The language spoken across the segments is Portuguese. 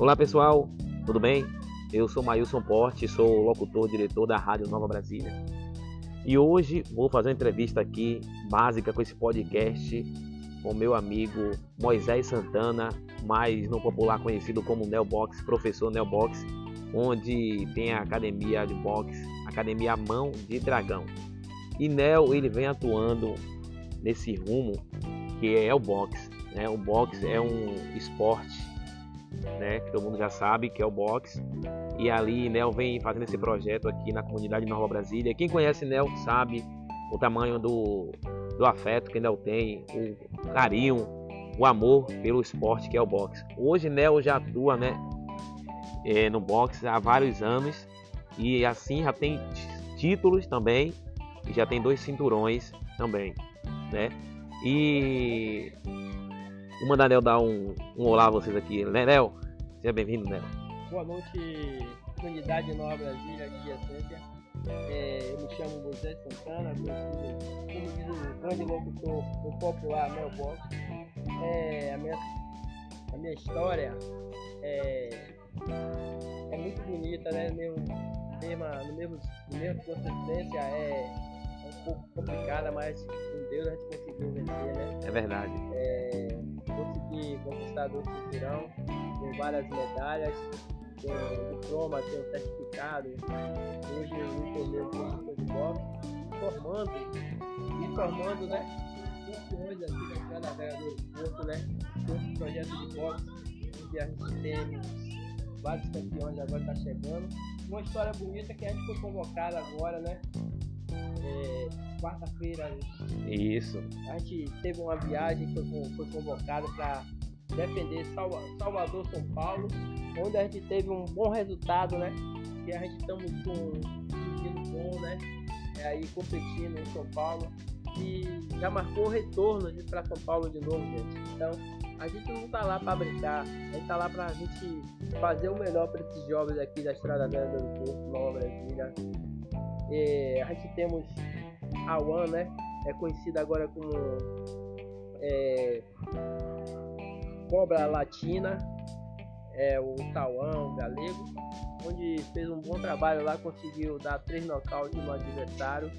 Olá pessoal, tudo bem? Eu sou Mailson Porte, sou locutor, diretor da Rádio Nova Brasília. E hoje vou fazer uma entrevista aqui básica com esse podcast com meu amigo Moisés Santana, mais no popular conhecido como Neobox, professor Neobox, onde tem a academia de boxe, academia Mão de Dragão. E Nel ele vem atuando nesse rumo que é o boxe. Né? O boxe é um esporte né, que todo mundo já sabe que é o boxe. E ali Nel vem fazendo esse projeto aqui na comunidade Nova Brasília. Quem conhece Nel sabe o tamanho do, do afeto que Nel tem, o carinho, o amor pelo esporte que é o boxe. Hoje Nel já atua, né, é, no boxe há vários anos e assim já tem títulos também e já tem dois cinturões também, né? E vou mandar Nel dar um, um olá a vocês aqui. Né, Nel, seja bem-vindo, Nel. Boa noite, comunidade Nova Brasília, de Essência. É, eu me chamo José Santana, como diz o grande locutor do popular Mel Box. É, a, minha, a minha história é, é muito bonita, né? Meu, mesma, no mesmo, no mesmo consistência é, é complicada, mas com Deus a gente conseguiu vencer, né? É verdade. É, consegui conquistar dois cinturão, com várias medalhas, tenho diploma, tenho certificado. Hoje eu me tornei um professor de boxe, formando, e formando, né? Campeões aqui na Estrada Velha do Porto, né? Com um projeto de boxe, onde a gente tem vários campeões agora está chegando. Uma história bonita que a gente foi convocado agora, né? É, quarta-feira. Isso. A gente teve uma viagem que foi, foi convocada para defender Salvador, São Paulo, onde a gente teve um bom resultado, né? Que a gente estamos com um menino bom, né? É, aí competindo em São Paulo e já marcou o retorno para São Paulo de novo, gente. Então a gente não tá lá para brincar, a gente tá lá para a gente fazer o melhor para esses jovens aqui da Estrada Velha do Porto, Nova Brasília. E a gente temos One, né? É conhecida agora como é, Cobra Latina, é o Tauan, o galego, onde fez um bom trabalho lá, conseguiu dar três nocautes no adversário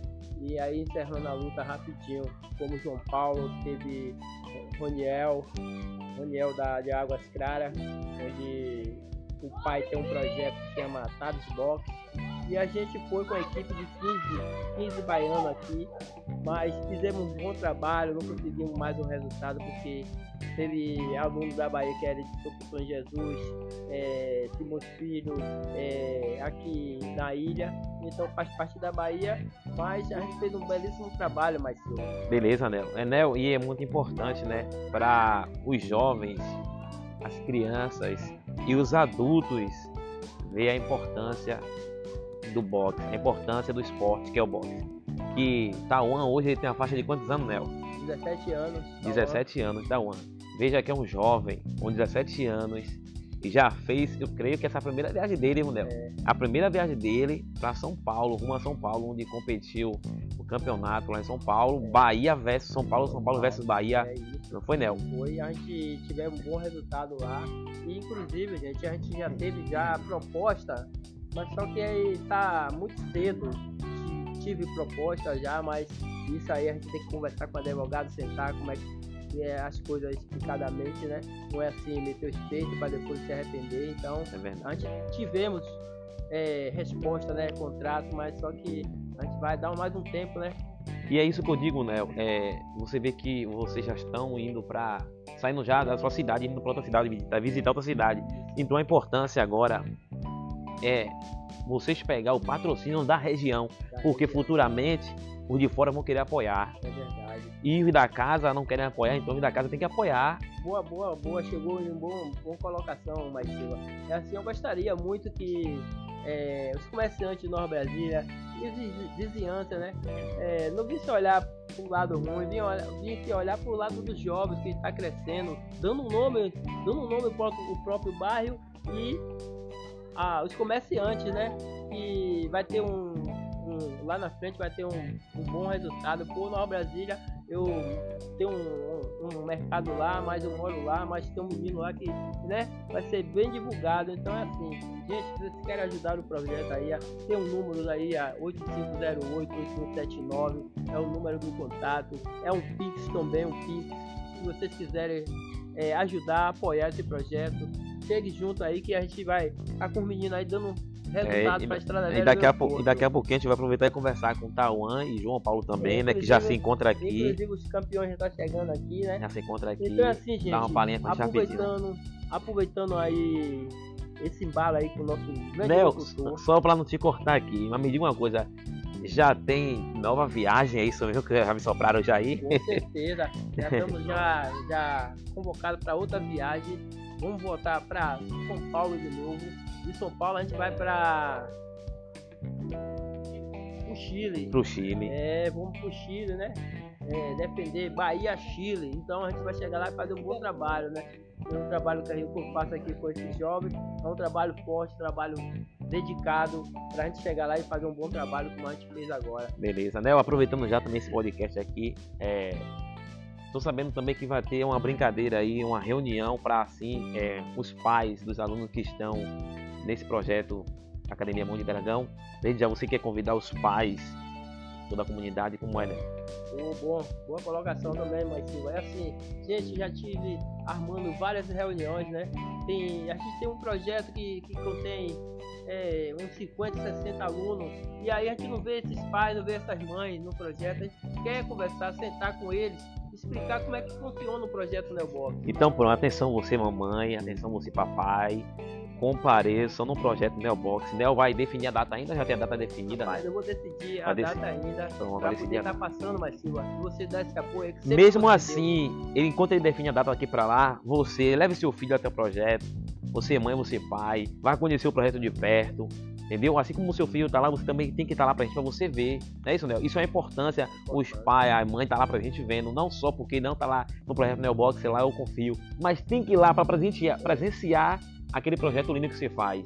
e aí encerrando a luta rapidinho, como João Paulo, teve Roniel, Roniel da, de Águas Claras, onde o pai tem um projeto que chama Tabs Box, e a gente foi com a equipe de 15, 15 baianos aqui, mas fizemos um bom trabalho, não conseguimos mais um resultado porque teve alunos da Bahia que era de São Jesus, é, Filho, é, aqui na ilha, então faz parte da Bahia, mas a gente fez um belíssimo trabalho, mais Beleza, Nel. É, Nel, e é muito importante, né, para os jovens, as crianças e os adultos ver a importância do boxe, a importância do esporte que é o boxe. Que Tauan hoje ele tem a faixa de quantos anos, Nel? 17 anos. 17 anos, Tauan. Veja que é um jovem com 17 anos e já fez, eu creio que essa é a primeira viagem dele, Nel. É. A primeira viagem dele para São Paulo, rumo a São Paulo, onde competiu o campeonato lá em São Paulo, é. Bahia versus São Paulo, São Paulo versus Bahia. É Não foi, Nel? Foi, a gente tivemos um bom resultado lá. E inclusive, gente, a gente já teve já a proposta mas só que aí tá muito cedo. Tive proposta já, mas isso aí a gente tem que conversar com o advogado, sentar como é que é as coisas explicadamente, né? Não é assim meter o peito para depois se arrepender. Então, é a gente tivemos é, resposta, né? Contrato, mas só que a gente vai dar mais um tempo, né? E é isso que eu digo, né? É, você vê que vocês já estão indo para saindo já da sua cidade, indo para outra cidade, visitar outra cidade. Então a importância agora é vocês pegar o patrocínio da região, da porque região. futuramente os de fora vão querer apoiar. É verdade. E os da casa não querem apoiar, então os da casa tem que apoiar. Boa, boa, boa. Chegou em boa, boa colocação, Marcelo. É assim, eu gostaria muito que é, os comerciantes de Nova Brasília e vizinhança, né? É, não visse olhar para o lado ruim, visse olhar para o lado dos jovens que está crescendo, dando um nome, dando um nome para o próprio bairro e ah, os comerciantes, né? Que vai ter um, um lá na frente vai ter um, um bom resultado. Por Nova Brasília, eu tem um, um, mercado lá, mas eu moro lá, mas tem um menino lá que, né, vai ser bem divulgado. Então é assim, gente, se vocês querem ajudar o projeto aí, tem um número aí, a 8508-8179, é o número do contato, é um Pix também, um Pix. Se vocês quiserem é, ajudar, apoiar esse projeto, chegue junto aí que a gente vai estar com o menino aí dando resultado é, para a Estrada Velha. E daqui, a pouco, e daqui a pouquinho a gente vai aproveitar e conversar com o Tauan e João Paulo também, é, né? Que já se encontra aqui. Inclusive os campeões já estão tá chegando aqui, né? Já se encontra aqui. Então é assim, gente. Dá uma palhinha pra aproveitando, aproveitando aí esse embalo aí com o nosso Nel, Só para não te cortar aqui, mas me diga uma coisa. Já tem nova viagem, é isso mesmo que já me sopraram já aí? Com certeza. Já estamos já, já convocados para outra viagem. Vamos voltar para São Paulo de novo de São Paulo a gente vai para o Chile. Pro Chile. É, vamos pro Chile, né? É, defender Bahia, Chile. Então a gente vai chegar lá e fazer um bom trabalho, né? É um trabalho que eu faço aqui com esses jovens. É um trabalho forte, trabalho dedicado para a gente chegar lá e fazer um bom trabalho como a gente fez agora. Beleza, né? Aproveitando já também esse podcast aqui, é, Estou sabendo também que vai ter uma brincadeira aí, uma reunião para assim é, os pais dos alunos que estão nesse projeto Academia Mundo de Dragão. Desde já você quer convidar os pais, toda a comunidade, como é, né? Oh, boa, boa colocação também, mas É assim, gente, já tive armando várias reuniões, né? Tem, a gente tem um projeto que, que contém é, uns 50, 60 alunos, e aí a gente não vê esses pais, não vê essas mães no projeto, a gente quer conversar, sentar com eles, explicar como é que funciona o projeto Neobox. Então, pronto, atenção você mamãe, atenção você papai, compareçam no projeto Neobox. Neo vai definir a data ainda? Já tem a data definida? Mas né? eu vou decidir a vai data ainda. Vai decidir estar tá passando, mas Silva, se você dá esse apoio... É Mesmo assim, ele, enquanto ele define a data aqui para lá, você leve seu filho até o projeto. Você mãe, você pai, vai conhecer o projeto de perto, entendeu? Assim como o seu filho tá lá, você também tem que estar tá lá pra gente, pra você ver, não é isso, Nel? Isso é a importância, os pais, a mãe tá lá pra gente vendo, não só porque não tá lá no projeto Neobox, sei lá, eu confio, mas tem que ir lá pra presenciar, presenciar aquele projeto lindo que você faz.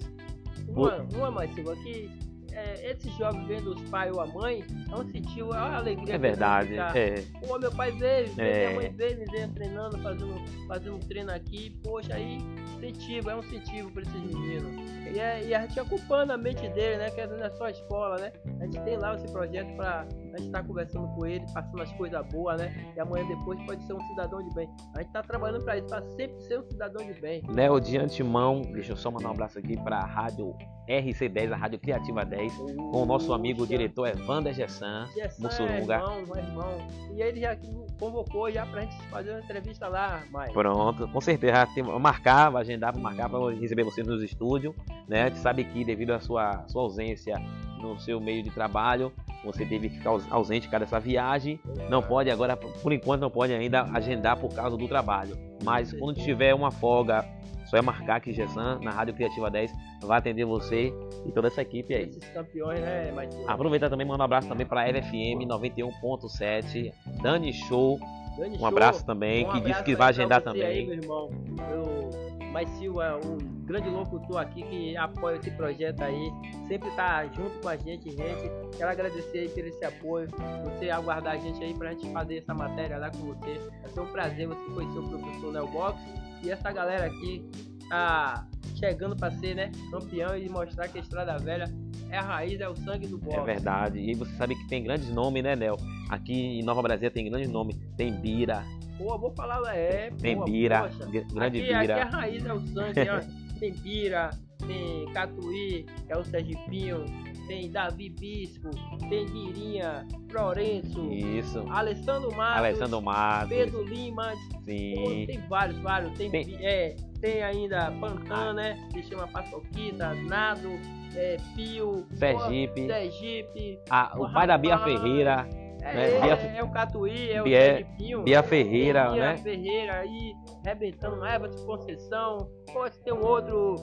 Uma, uma mais, Silva, que é, esses jovens vendo os pais ou a mãe, é um sentido, é uma alegria. É verdade. É. Pô, meu pai veio, é. minha mãe veio, me veio treinando, fazendo, fazendo um treino aqui, poxa, aí incentivo, é um incentivo para esses meninos. E, é, e a gente acompanha a mente dele, né? Que não é só a escola, né? A gente tem lá esse projeto para a gente estar tá conversando com ele, passando as coisas boas, né? E amanhã depois pode ser um cidadão de bem. A gente está trabalhando para isso, para sempre ser um cidadão de bem. Léo, de antemão, deixa eu só mandar um abraço aqui para a rádio RC10, a Rádio Criativa 10, uh, com o nosso amigo o diretor Evander Gessan, Mussurunga. É irmão, é irmão. E ele já convocou já pra gente fazer uma entrevista lá, mais. Pronto, com certeza. Marcar, vai agendar para marcar para receber você nos estúdios, né? A gente sabe que devido à sua, sua ausência no seu meio de trabalho, você teve que ficar ausente cada essa viagem. Não pode agora, por enquanto, não pode ainda agendar por causa do trabalho. Mas quando tiver uma folga, só é marcar que Gessan, na Rádio Criativa 10, vai atender você e toda essa equipe aí. Esses campeões, né, Aproveitar também, mandar um abraço também para a LFM 91.7, Dani Show. Dani um Show, abraço também, um que disse que vai agendar também. Aí, meu irmão. Eu mas Silva é um grande locutor aqui que apoia esse projeto aí, sempre tá junto com a gente, gente. Quero agradecer aí por esse apoio, você aguardar a gente aí pra gente fazer essa matéria lá com você. Vai ser um prazer você conhecer o professor Léo Box e essa galera aqui tá chegando para ser, né, campeão e mostrar que a Estrada Velha é a raiz, é o sangue do boxe. É verdade. E você sabe que tem grandes nomes, né, Nel? Aqui em Nova Brasília tem grandes nomes. Tem Bira, Pô, vou falar, é. Tem bira, grande aqui, bira. Aqui a raiz é o sangue, ó. Tem bira, tem Catuí, que é o Sergipinho, tem Davi Bispo, tem Birinha, Florenço, Isso. Alessandro Matos, Alessandro Matos, Pedro Limas, Sim. Pô, tem vários, vários, tem, tem... É, tem ainda Pantan, ah. né, que chama Paçoquita, Nado, é, Pio, Sergipe, pô, Sergipe ah, o pai da Bia Ferreira, é, né? é, é, o Catuí, é o Bia, Bia Ferreira, Bia né? Ferreira aí, rebentando Eva de Conceição. Pô, tem um outro.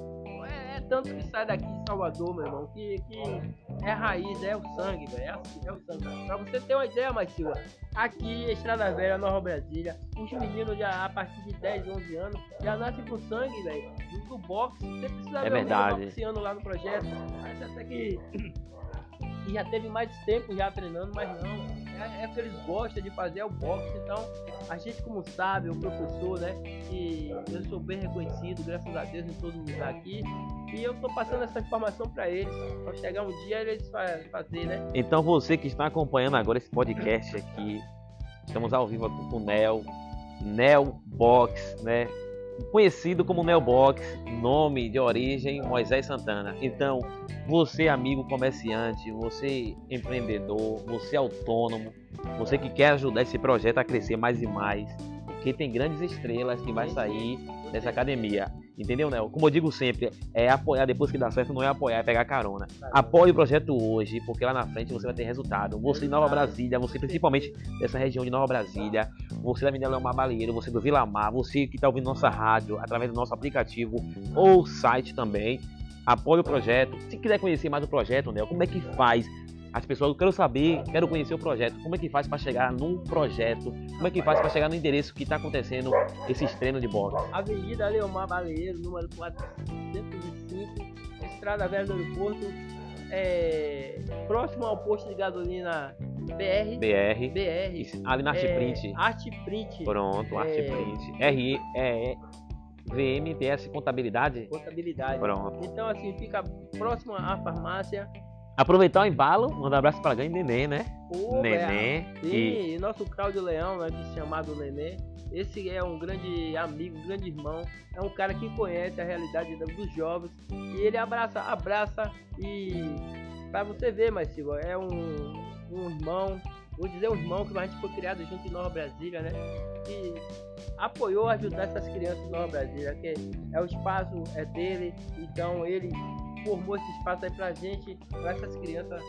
É, é, tanto que sai daqui de Salvador, meu irmão, que, que é raiz, é o sangue, velho. É, assim, é o sangue. Pra você ter uma ideia, Silva, aqui, Estrada Velha, Nova Brasília, os meninos já a partir de 10, 11 anos já nascem com sangue, velho. Do boxe, você precisa é ver verdade. boxeando lá no projeto. Parece até que e já teve mais tempo já treinando, mas não. É, é o que eles gostam de fazer, é o boxe. Então, a gente como sabe, o professor, né? E eu sou bem reconhecido, graças a Deus, em todo lugar aqui. E eu tô passando essa informação para eles. Para chegar um dia eles fazer, né? Então você que está acompanhando agora esse podcast aqui, estamos ao vivo aqui com o Nel, Nel Box, né? Conhecido como Nel Box, nome de origem Moisés Santana. Então, você amigo comerciante, você empreendedor, você autônomo, você que quer ajudar esse projeto a crescer mais e mais, porque tem grandes estrelas que vai sair dessa academia. Entendeu, Nel? Como eu digo sempre, é apoiar depois que dá certo, não é apoiar, é pegar carona. Apoie o projeto hoje, porque lá na frente você vai ter resultado. Você em Nova Brasília, você principalmente dessa região de Nova Brasília, você da Avenida Leomar Baleiro, você do Vila Mar, você que está ouvindo nossa rádio através do nosso aplicativo ou site também, apoie o projeto. Se quiser conhecer mais o projeto, Nel, como é que faz? As pessoas, eu quero saber, quero conhecer o projeto. Como é que faz para chegar num projeto? Como é que faz para chegar no endereço que está acontecendo esses treinos de boxe? Avenida Leomar Baleiro, número 405, Estrada Velha do Aeroporto, é, próximo ao posto de gasolina BR. BR. BR. Ali na Arte é, Print. Arte Print. Pronto, Arte é, Print. RE, é, VMPS Contabilidade? Contabilidade. Pronto. Então, assim, fica próximo à farmácia. Aproveitar o embalo, mandar um abraço para Ganho Nenê, né? Pô, Nenê. E... e nosso Cláudio Leão, né, que chamado Nenê. Esse é um grande amigo, um grande irmão. É um cara que conhece a realidade dos jovens. E ele abraça, abraça e. Pra você ver, mas Silva, é um, um irmão. Vou dizer um irmão que a gente foi criado junto em Nova Brasília, né? Que apoiou ajudar essas crianças em Nova Brasília. Que é o espaço é dele, então ele formou esse espaço aí pra gente, pra essas crianças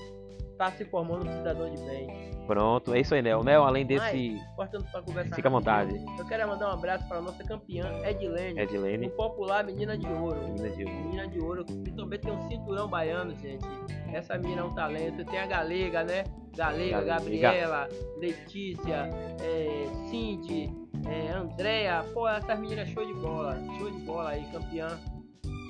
tá se formando um cidadão de bem. Pronto, é isso aí, Nel. Nel, além desse. Cortando pra conversar. Fica à vontade. Eu quero mandar um abraço para a nossa campeã, Edilene. Edilene. Um popular Menina de Ouro. Menina de Ouro. Menina de Ouro. E também tem um cinturão baiano, gente. Essa menina é um talento. Tem a Galega, né? Galega, Galega. Gabriela, Letícia, é, Cindy, é, Andréia. Pô, essas meninas show de bola. Show de bola aí, campeã.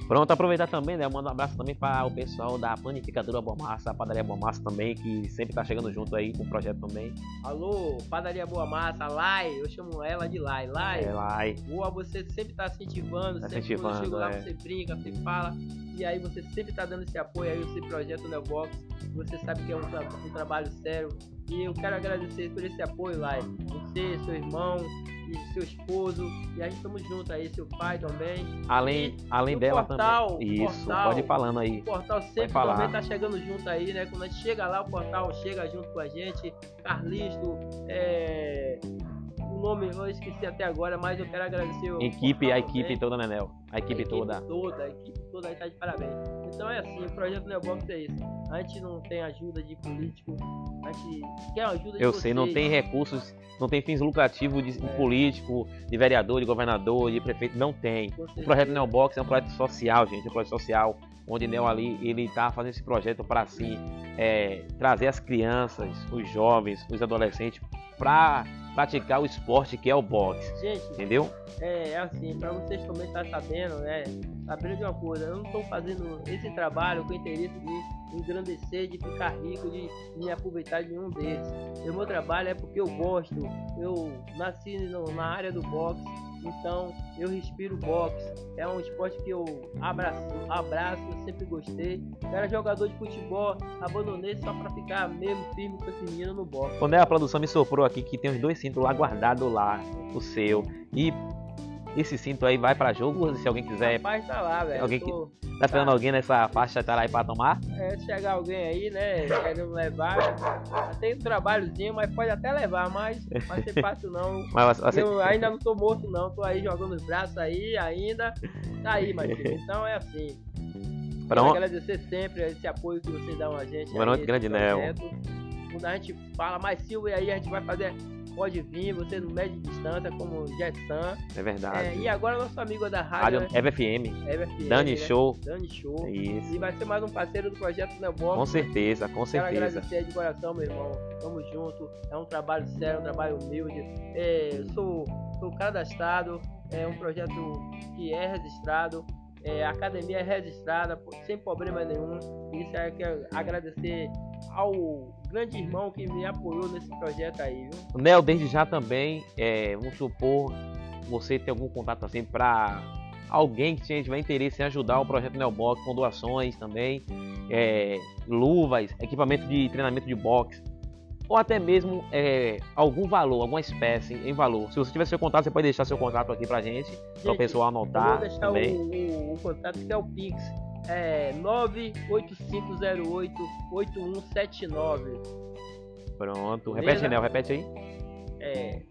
Pronto, aproveitar também, né? Manda um abraço também para o pessoal da Panificadora Boa Massa, a Padaria Boa Massa também, que sempre tá chegando junto aí com o projeto também. Alô, Padaria Boa Massa, Lai, eu chamo ela de Lai. Lai, é, Lai. boa, você sempre tá incentivando, tá sempre incentivando, quando eu chego lá é. você brinca, você fala, e aí você sempre tá dando esse apoio aí, esse projeto Neobox, você sabe que é um, tra um trabalho sério, e eu quero agradecer por esse apoio, Lai. Você, seu irmão, e seu esposo, e a gente estamos juntos aí, seu pai também. Além, além dela portal, também. Isso, portal, pode ir falando aí. O portal sempre também tá chegando junto aí, né? Quando a gente chega lá, o portal chega junto com a gente. Carlisto, é... nome eu esqueci até agora, mas eu quero agradecer o equipe, a equipe também. toda. A equipe, a equipe toda. toda. A equipe toda aí tá de parabéns. Então é assim, o projeto Neobox é isso. A gente não tem ajuda de político, a gente quer ajuda de Eu vocês. sei, não tem recursos, não tem fins lucrativos de é. político, de vereador, de governador, de prefeito, não tem. O projeto Neobox é um projeto social, gente, é um projeto social onde Neo ali ele está fazendo esse projeto para assim é, trazer as crianças, os jovens, os adolescentes para praticar o esporte que é o boxe. Gente, entendeu? É, é assim, para vocês também estar tá sabendo, né? Sabendo de uma coisa, eu não estou fazendo esse trabalho com o interesse de engrandecer, de ficar rico, de me aproveitar de nenhum deles. O meu trabalho é porque eu gosto, eu nasci no, na área do boxe, então eu respiro boxe. É um esporte que eu abraço, abraço, eu sempre gostei. Eu era jogador de futebol, abandonei só para ficar mesmo firme com esse menino no boxe. Quando é a produção me soprou aqui que tem os dois cintos lá guardados lá, o seu. E esse cinto aí vai para jogo, se alguém quiser. Rapaz, tá lá, velho. Alguém tô... que tá esperando tá. alguém nessa faixa tá lá aí para tomar? É, se chegar alguém aí, né, querendo levar. Tem um trabalhozinho, mas pode até levar, mas vai ser fácil não. mas você... Eu ainda não tô morto não, tô aí jogando os braços aí ainda. Tá aí, mas então é assim. Quero agradecer sempre esse apoio que vocês dão a gente. Boa noite, grande Nel. Quando a gente fala mais Silvio aí, a gente vai fazer pode vir, você não mede distância, como Jetsan. É verdade. É, e agora nosso amigo da rádio, rádio né? EVFM. Dani né? Show. Dani Show. Isso. E vai ser mais um parceiro do projeto Neobox. Com certeza, com certeza. Quero agradecer de coração, meu irmão. Tamo junto. É um trabalho sério, um trabalho humilde. É, eu sou, sou cadastrado, é um projeto que é registrado. É, a academia é registrada sem problema nenhum. Isso é que agradecer ao grande irmão que me apoiou nesse projeto aí, viu? Nel, desde já também, é, vamos supor, você tem algum contato assim para alguém que tiver interesse em ajudar o projeto Neobox com doações também, é, luvas, equipamento de treinamento de boxe, ou até mesmo é, algum valor, alguma espécie em valor. Se você tiver seu contato, você pode deixar seu contato aqui pra gente, para o pessoal anotar. Eu vou deixar também. O, o, o contato que é o Pix. É 98508-8179. Pronto. Beleza? Repete, Nel, repete aí. É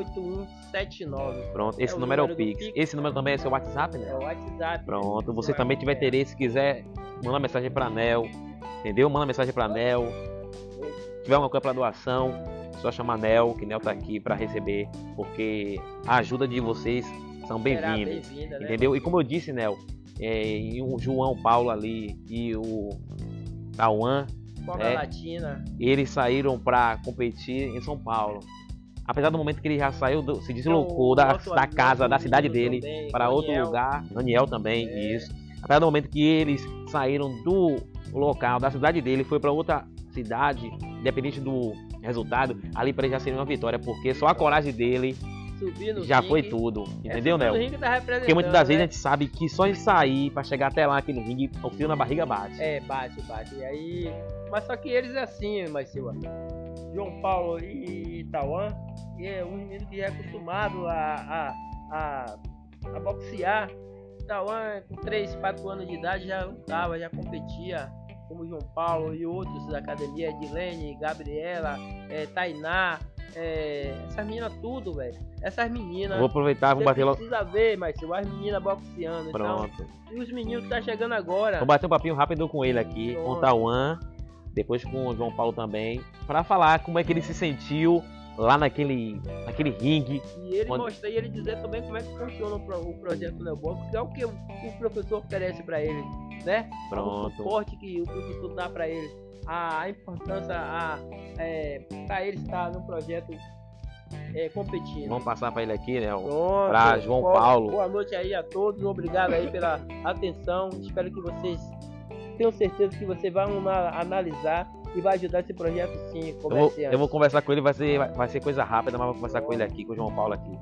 98508-8179. Pronto, esse É o número é o número Pix. Pix. Esse número também é seu WhatsApp, É né? o WhatsApp. Pronto, você É. também tiver interesse, quiser, manda mensagem pra Nel, entendeu? Manda mensagem pra Nel. Se tiver alguma coisa pra doação, só chamar Nel, que Nel tá aqui pra receber, porque a ajuda de vocês são Será bem-vindas, bem-vinda, né? entendeu? E como eu disse, Nel, é, e o João Paulo ali e o Tauan, Coca É. Latina. eles saíram pra competir em São Paulo. Apesar do momento que ele já saiu, do- se deslocou Então, da, da amigo casa, da cidade dele, também, para outro lugar. Daniel também, É. isso. Apesar do momento que eles saíram do local, da cidade dele, foi para outra cidade, independente do resultado, ali para ele já seria uma vitória, porque só a coragem dele Subir no já ringue. foi tudo. Entendeu, no ringue tá Porque muitas das vezes né? a gente sabe que só em sair para chegar até lá naquele ringue, o fio na barriga bate. É, bate, bate. E aí. Mas só que eles é assim, mas Silva. João Paulo e Tauan, é um menino que é acostumado a, a, a, a boxear. Tauan, com 3, 4 anos de idade, já lutava, já competia, como João Paulo e outros da academia, Edilene, Gabriela, é, Tainá, é, essas meninas tudo, velho. Essas meninas. Vou aproveitar, vou Você bater logo. precisa ver, mas as meninas boxeando. Então, Pronto. e os meninos que tá chegando agora. Vou bater um papinho rápido com ele aqui, com o Pronto. Tauan, depois com o João Paulo também, para falar como é que ele se sentiu lá naquele, naquele ringue. E ele Quando- mostrar e ele dizer também como é que funciona o, pro- o projeto Neobox, que é o que o, o professor oferece para ele, né? O Pronto. suporte que o professor dá para ele, a importância a, é, para ele estar no projeto é, competindo. Vamos passar para ele aqui, né? o- Pronto. pra João Boa- Paulo. Boa noite aí a todos, obrigado aí pela atenção. Espero que vocês tenham certeza que você vai ana- analisar e vai ajudar esse projeto sim, Eu vou, eu vou conversar com ele, vai ser, vai, vai ser coisa rápida, mas vou conversar com ele aqui, com o João Paulo aqui.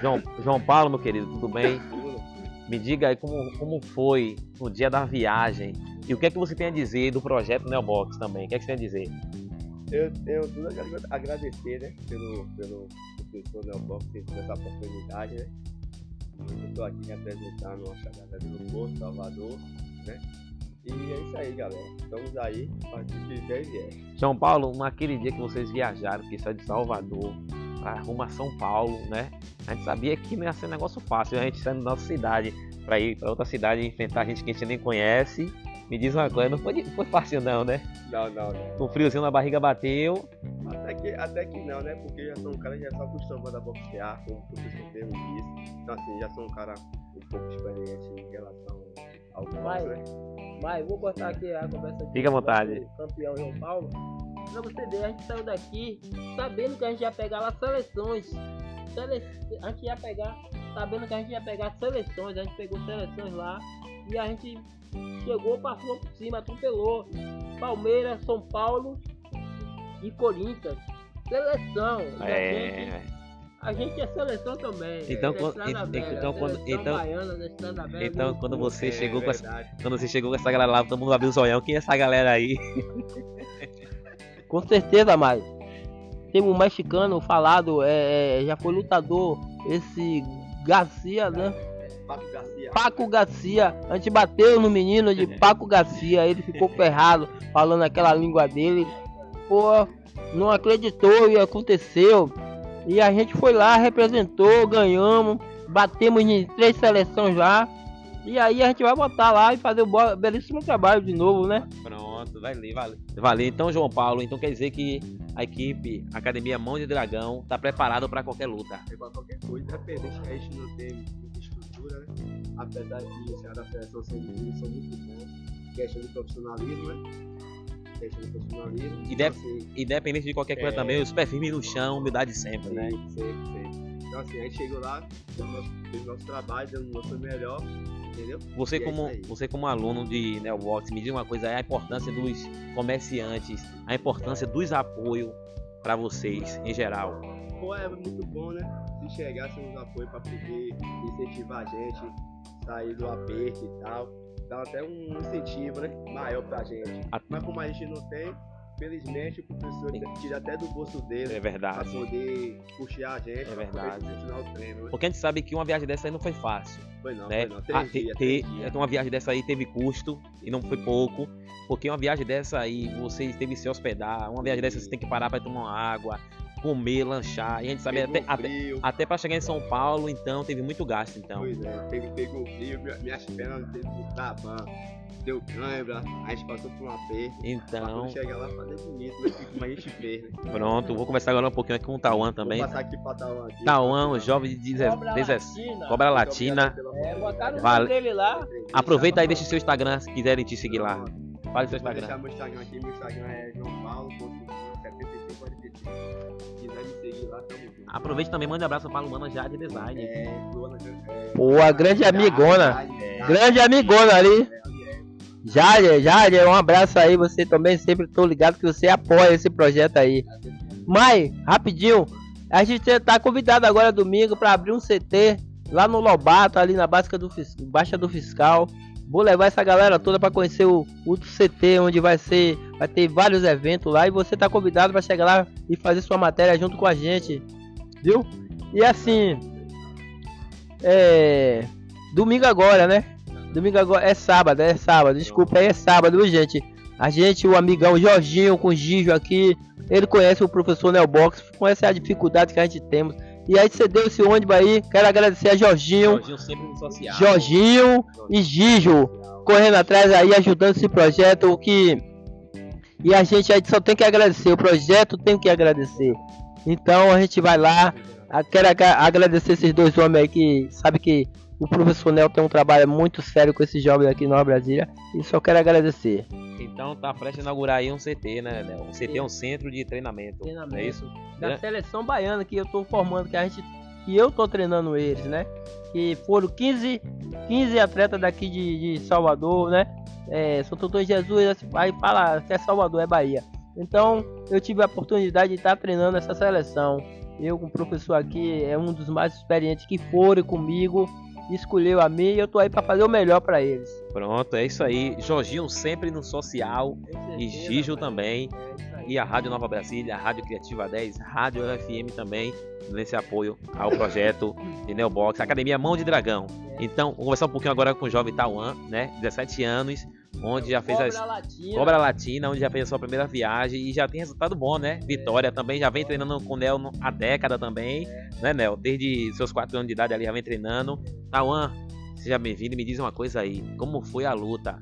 João, João Paulo, meu querido, tudo bem? Me diga aí como, como foi no dia da viagem e o que é que você tem a dizer do projeto Neobox também. O que é que você tem a dizer? Eu tenho tudo a agra- agradecer, né? Pelo, pelo professor Neobox ter tido essa oportunidade, né? Eu estou aqui representando a Chagada do Porto, Salvador, né? E é isso aí, galera. Estamos aí, para que quiser e vier. João Paulo, naquele dia que vocês viajaram, que saiu de Salvador para rumo a São Paulo, né? A gente sabia que não ia ser um negócio fácil, a gente saindo da nossa cidade para ir para outra cidade e enfrentar gente que a gente nem conhece. Me diz uma coisa, não foi, foi fácil não, né? Não, não, não. O friozinho na barriga bateu. Até que, até que não, né? Porque já sou um cara que já está acostumado a boxear, como o professor mesmo disse. Então, assim, já sou um cara um pouco experiente em relação ao Vai. boxe, né? Mas vou cortar aqui a conversa aqui Fica à com vontade. campeão João Paulo. Pra você ver, a gente saiu daqui sabendo que a gente ia pegar lá seleções. Sele... A gente ia pegar, sabendo que a gente ia pegar seleções. A gente pegou seleções lá e a gente chegou, passou por cima, atropelou. Palmeiras, São Paulo e Corinthians. Seleção. A, gente, É, a gente é seleção também. Então, Da quando- então, Velha, então, quando- então- baiana Velha, então do- quando você É chegou com essa, quando você chegou com essa galera lá, todo mundo abriu o zoião. Quem é essa galera aí? Com certeza, mais. Tem um mexicano falado, é, é, já foi lutador, esse Garcia, né? Paco Garcia. Paco Garcia. A gente bateu no menino de Paco Garcia, ele ficou ferrado, falando aquela língua dele. Pô, não acreditou e aconteceu. E a gente foi lá, representou, ganhamos, batemos em três seleções lá. E aí a gente vai botar lá e fazer o bo- belíssimo trabalho de novo, né? Pronto, valeu, valeu. Valeu. Então, João Paulo, então quer dizer que a equipe Academia Mão de Dragão tá preparada para qualquer luta. É igual qualquer coisa, independente que a gente não tem? Apesar os caras da federação são, são muito bons. Questão de profissionalismo, né? Questão de profissionalismo. E Então, assim, Independente de qualquer coisa É. também, os pés firmes no chão, humildade sempre, né? Sim, sempre, sempre. Então assim, a gente chegou lá, fez o nosso, fez o nosso trabalho, deu o nosso melhor Entendeu? Você E é como, aí. você como aluno de Neobox, me diz uma coisa, é a importância dos comerciantes, a importância dos apoios para vocês em geral. Pô, é muito bom, né? Se chegasse nos apoio pra poder incentivar a gente, sair do aperto e tal. Dá até um incentivo, né? Maior pra gente. A- Mas como a gente não tem, felizmente o professor tira até do bolso dele É pra verdade. poder puxar a gente, É pra verdade. continuar o treino. Né? Porque a gente sabe que uma viagem dessa aí não foi fácil. Foi não, né? foi não. Ah, Três te- dias, te- três dias. uma viagem dessa aí teve custo e não foi pouco, porque uma viagem dessa aí você teve que se hospedar, uma viagem dessa você tem que parar para tomar uma água, comer, lanchar, e a gente sabe Pegou até, até, até para chegar em São Paulo, então teve muito gasto, então. Pois é, pegou, pegou frio, minha- minhas pernas teve que tabar, deu câimbra, a gente passou por um aperto. Então, chegar lá fazer bonito, né? Como a gente fez, né? pronto, vou conversar agora um pouquinho aqui com o Tauan também. Vou passar aqui pra Tauan aqui. Tauan, o jovem de 17, Cobra 17 Latina. Cobra Latina. É, botaram o Vale. dele lá. Aproveita aí, deixa o seu Instagram se quiserem te seguir lá. Fale seu Vou Instagram. deixar meu Instagram aqui, meu Instagram é João Paulo, 7543. Se quiser me seguir lá, tamo junto. Aproveite também, mande um abraço para a Lumana Jade Design. É, Luana, é, grande amigona. é, Grande amigona ali. é, é, Jádia, Jádia, um abraço aí. Você também sempre tô ligado que você apoia esse projeto aí. Mai, rapidinho. A gente tá convidado agora domingo para abrir um CT lá no Lobato, ali na Baixa do, Fis- Baixa do Fiscal. Vou levar essa galera toda para conhecer o, o CT, onde vai ser, vai ter vários eventos lá e você tá convidado para chegar lá e fazer sua matéria junto com a gente, viu? E assim, é domingo agora, né? Domingo agora é sábado, é sábado. Desculpa é sábado, viu, gente? A gente, o amigão Jorginho com o Gijo aqui, ele conhece o professor Nelbox, conhece a dificuldade que a gente temos. E aí você deu esse ônibus aí, quero agradecer a Jorginho, Jorginho sempre no social. Jorginho e Gijo correndo atrás aí, ajudando esse projeto que e a gente aí só tem que agradecer, o projeto tem que agradecer. Então a gente vai lá, quero agra- agradecer esses dois homens aí que sabe que o professor Nel tem um trabalho muito sério com esses jovens aqui na Brasília e só quero agradecer. Então tá prestes a inaugurar aí um CT, né, Léo? Um CT é um centro de treinamento. Treinamento. É isso? Da É. seleção baiana que eu tô formando, que a gente que eu tô treinando eles, né? Que foram 15, 15 atletas daqui de, de Salvador, né? É, São Doutor Jesus, aí fala que é Salvador, é Bahia. Então eu tive a oportunidade de estar treinando essa seleção. Eu, com o professor aqui, é um dos mais experientes que foram comigo, escolheu a mim e eu tô aí para fazer o melhor para eles. Pronto, é isso aí. Jorginho sempre no social Com e certeza, Gijo também. É. E a Rádio Nova Brasília, a Rádio Criativa 10, Rádio FM também, nesse apoio ao projeto de Neobox, Academia Mão de Dragão. Então, vou conversar um pouquinho agora com o jovem Tauan, né? 17 anos, onde já fez Cobra as Latina. Cobra Latina, onde já fez a sua primeira viagem e já tem resultado bom, né? Vitória também, já vem treinando com o Nel há década também, né, Nel? Desde seus 4 anos de idade ali já vem treinando. Tauan, seja bem-vindo e me diz uma coisa aí, como foi a luta?